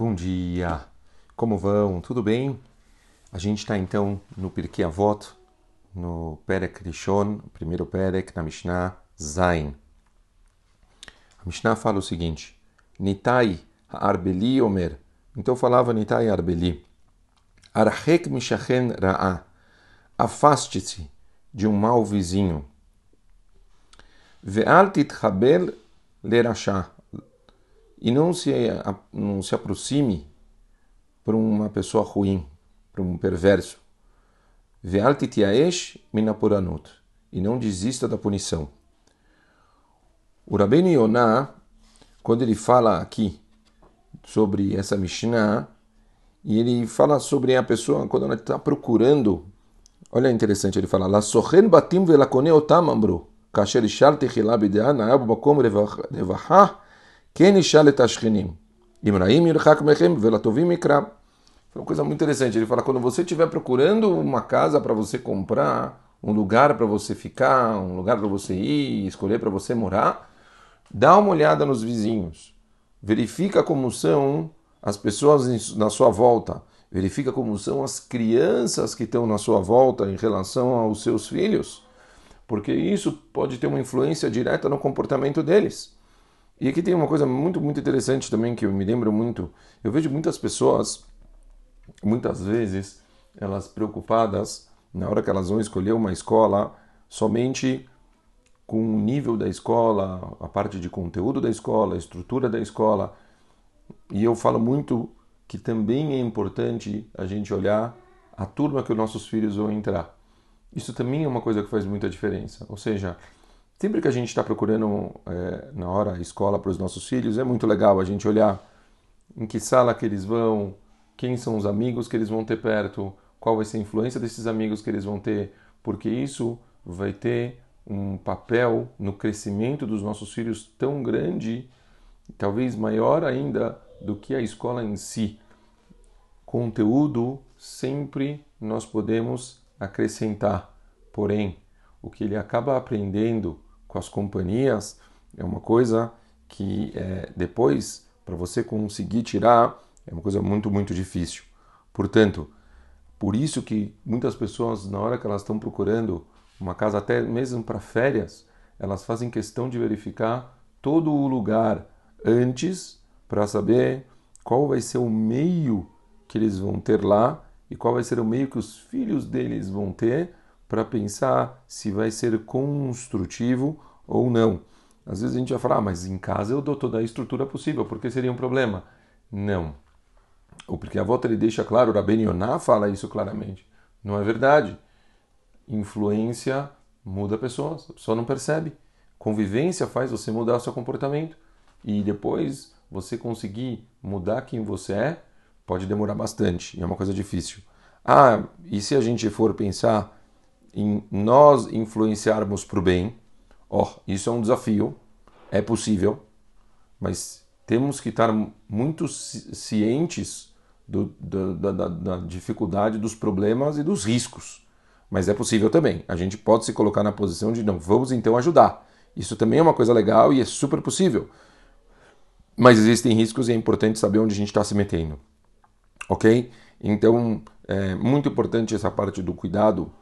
Bom dia, como vão? Tudo bem? A gente está então no Pirkei Avot, no Perek Rishon, primeiro Perek na Mishnah Zain. A Mishnah fala o seguinte: Nitai Arbeli Omer. Então falava Nitai Arbeli. Arhek Mishachen Ra'a. Afaste-se de um mau vizinho. Ve'al titchabel lerashah e não se, não se aproxime para uma pessoa ruim, para um perverso. E não desista da punição. O Rabbeinu Yonah, quando ele fala aqui sobre essa Mishnah, e ele fala sobre a pessoa quando ela está procurando. Olha interessante, ele fala: La sochen batim velakone otam amru. Kasher ishal techilá b'de'ah na'ab bakom revachah quem? Imraim velatovim. Foi uma coisa muito interessante. Ele fala: quando você estiver procurando uma casa para você comprar, um lugar para você ficar, um lugar para você ir, escolher para você morar, dá uma olhada nos vizinhos. Verifica como são as pessoas na sua volta. Verifica como são as crianças que estão na sua volta em relação aos seus filhos, porque isso pode ter uma influência direta no comportamento deles. E aqui tem uma coisa muito, muito interessante também que eu me lembro muito. Eu vejo muitas pessoas, muitas vezes, elas preocupadas na hora que elas vão escolher uma escola somente com o nível da escola, a parte de conteúdo da escola, a estrutura da escola. E eu falo muito que também é importante a gente olhar a turma que os nossos filhos vão entrar. Isso também é uma coisa que faz muita diferença. Ou seja, Sempre que a gente está procurando é, na hora a escola para os nossos filhos, é muito legal a gente olhar em que sala que eles vão, quem são os amigos que eles vão ter perto, qual vai ser a influência desses amigos que eles vão ter, porque isso vai ter um papel no crescimento dos nossos filhos tão grande, talvez maior ainda do que a escola em si. Conteúdo sempre nós podemos acrescentar, porém, o que ele acaba aprendendo com as companhias é uma coisa que é, depois, para você conseguir tirar, é uma coisa muito, muito difícil. Portanto, por isso que muitas pessoas, na hora que elas estão procurando uma casa, até mesmo para férias, elas fazem questão de verificar todo o lugar antes para saber qual vai ser o meio que eles vão ter lá e qual vai ser o meio que os filhos deles vão ter para pensar se vai ser construtivo ou não. Às vezes a gente vai falar, ah, mas em casa eu dou toda a estrutura possível, porque seria um problema? Não. Ou porque a volta ele deixa claro, Rabben Yonah fala isso claramente. Não é verdade. Influência muda pessoas, a pessoa não percebe. Convivência faz você mudar o seu comportamento. E depois você conseguir mudar quem você é, pode demorar bastante, é uma coisa difícil. Ah, e se a gente for pensar em nós influenciarmos para o bem, ó, oh, isso é um desafio, é possível, mas temos que estar muito cientes do, do, da, da, dificuldade, dos problemas e dos riscos. Mas é possível também. A gente pode se colocar na posição de não, vamos então ajudar. Isso também é uma coisa legal e é super possível. Mas existem riscos e é importante saber onde a gente está se metendo. Ok? Então, é muito importante essa parte do cuidado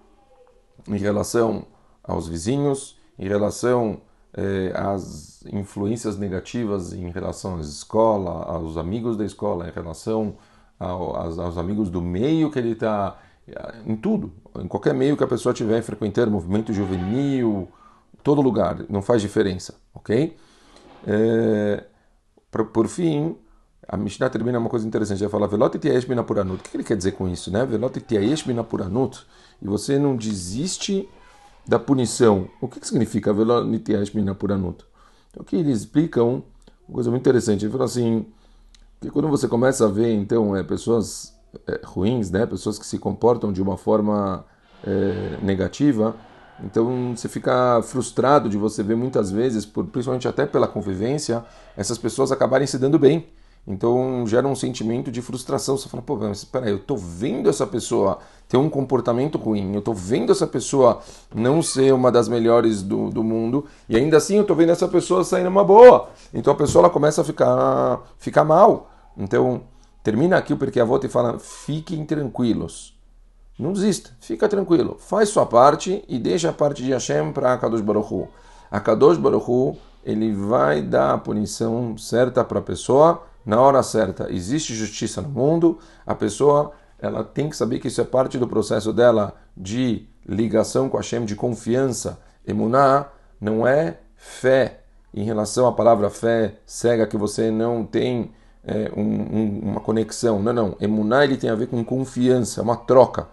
em relação aos vizinhos, em relação eh, às influências negativas em relação à escola, aos amigos da escola, em relação ao, aos, aos, amigos do meio que ele está, em tudo, em qualquer meio que a pessoa estiver frequentando, movimento juvenil, todo lugar, não faz diferença, ok? É, por, por fim, a Mishnah termina uma coisa interessante. Ela fala, Velot tiaesh. O que ele quer dizer com isso, né? Velot tiaesh. E você não desiste da punição. O que, que significa Velot tiaesh minapuranut? Então, aqui eles explicam uma coisa muito interessante. Ele fala assim, que quando você começa a ver, então, é, pessoas é, ruins, né? Pessoas que se comportam de uma forma é, negativa, então você fica frustrado de você ver muitas vezes, por, principalmente até pela convivência, essas pessoas acabarem se dando bem. Então gera um sentimento de frustração. Você fala, pô, mas peraí, eu tô vendo essa pessoa ter um comportamento ruim, eu tô vendo essa pessoa não ser uma das melhores do, do mundo, e ainda assim eu tô vendo essa pessoa saindo uma boa. Então a pessoa ela começa a ficar, ficar mal. Então termina aqui porque a volta e fala: fiquem tranquilos. Não desista, fica tranquilo. Faz sua parte e deixa a parte de Hashem para a Kadosh Baruch Hu. A Kadosh Baruch Hu, ele vai dar a punição certa para a pessoa na hora certa. Existe justiça no mundo, a pessoa ela tem que saber que isso é parte do processo dela de ligação com Hashem, de confiança. Emuná não é fé em relação à palavra fé cega que você não tem é, um, um, uma conexão. Não, não. Emuná ele tem a ver com confiança, uma troca.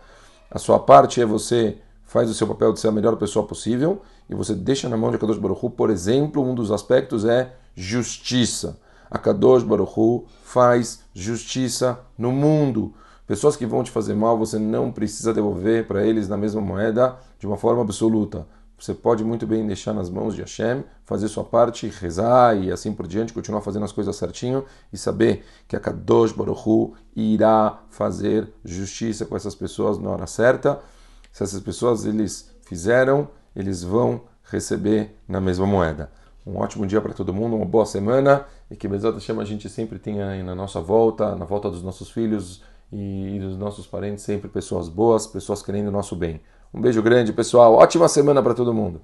A sua parte é você faz o seu papel de ser a melhor pessoa possível e você deixa na mão de Kadosh Baruch Hu, por exemplo, um dos aspectos é justiça. A Kadosh Baruch Hu faz justiça no mundo. Pessoas que vão te fazer mal, você não precisa devolver para eles na mesma moeda de uma forma absoluta. Você pode muito bem deixar nas mãos de Hashem, fazer sua parte, rezar e assim por diante, continuar fazendo as coisas certinho e saber que a Kadosh Baruch Hu irá fazer justiça com essas pessoas na hora certa. Se essas pessoas eles fizeram, eles vão receber na mesma moeda. Um ótimo dia para todo mundo, uma boa semana e que Bezat Hashem a gente sempre tenha aí na nossa volta, na volta dos nossos filhos e dos nossos parentes, sempre pessoas boas, pessoas querendo o nosso bem. Um beijo grande, pessoal. Ótima semana para todo mundo.